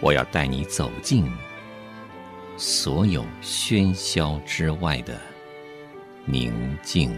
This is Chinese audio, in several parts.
我要带你走进所有喧嚣之外的宁静。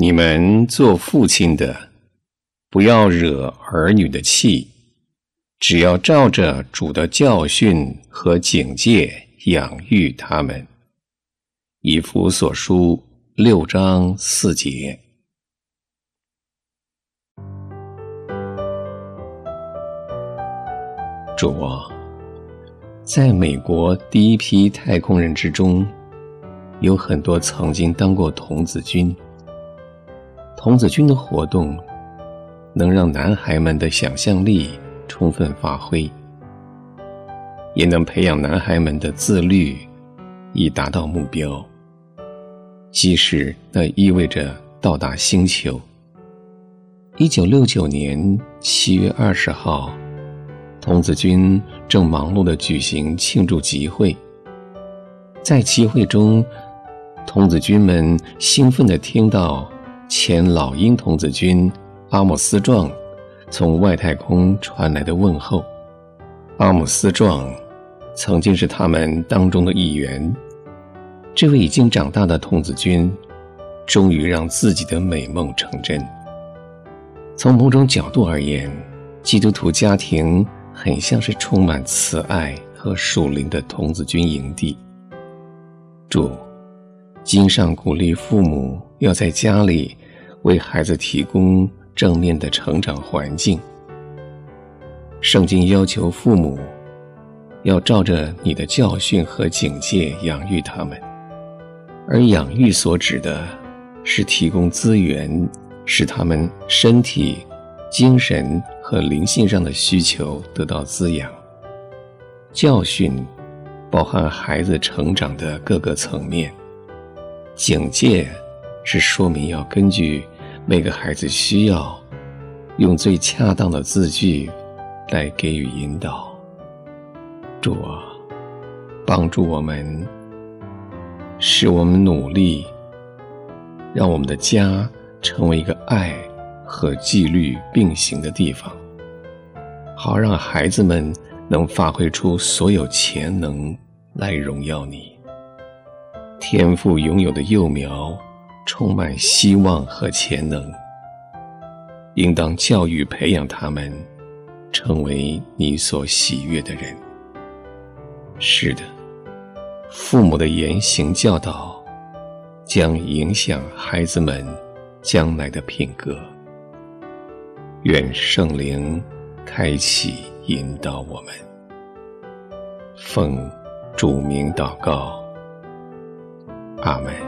你们做父亲的，不要惹儿女的气，只要照着主的教训和警戒养育他们。以弗所书六章四节。主啊，在美国第一批太空人之中，有很多曾经当过童子军。童子军的活动能让男孩们的想象力充分发挥，也能培养男孩们的自律，以达到目标。即使那意味着到达星球。一九六九年七月二十号，童子军正忙碌地举行庆祝集会，在集会中，童子军们兴奋地听到。前老鹰童子军阿姆斯壮从外太空传来的问候。阿姆斯壮曾经是他们当中的一员。这位已经长大的童子军，终于让自己的美梦成真。从某种角度而言，基督徒家庭很像是充满慈爱和属灵的童子军营地。主。经上鼓励父母要在家里为孩子提供正面的成长环境。圣经要求父母要照着你的教训和警戒养育他们，而养育所指的是提供资源，使他们身体、精神和灵性上的需求得到滋养。教训包含孩子成长的各个层面。警戒是说明要根据每个孩子需要，用最恰当的字句来给予引导。主啊，帮助我们，使我们努力，让我们的家成为一个爱和纪律并行的地方，好让孩子们能发挥出所有潜能来荣耀你。天赋拥有的幼苗，充满希望和潜能，应当教育培养他们，成为你所喜悦的人。是的，父母的言行教导，将影响孩子们将来的品格。愿圣灵开启引导我们，奉主名祷告。阿门。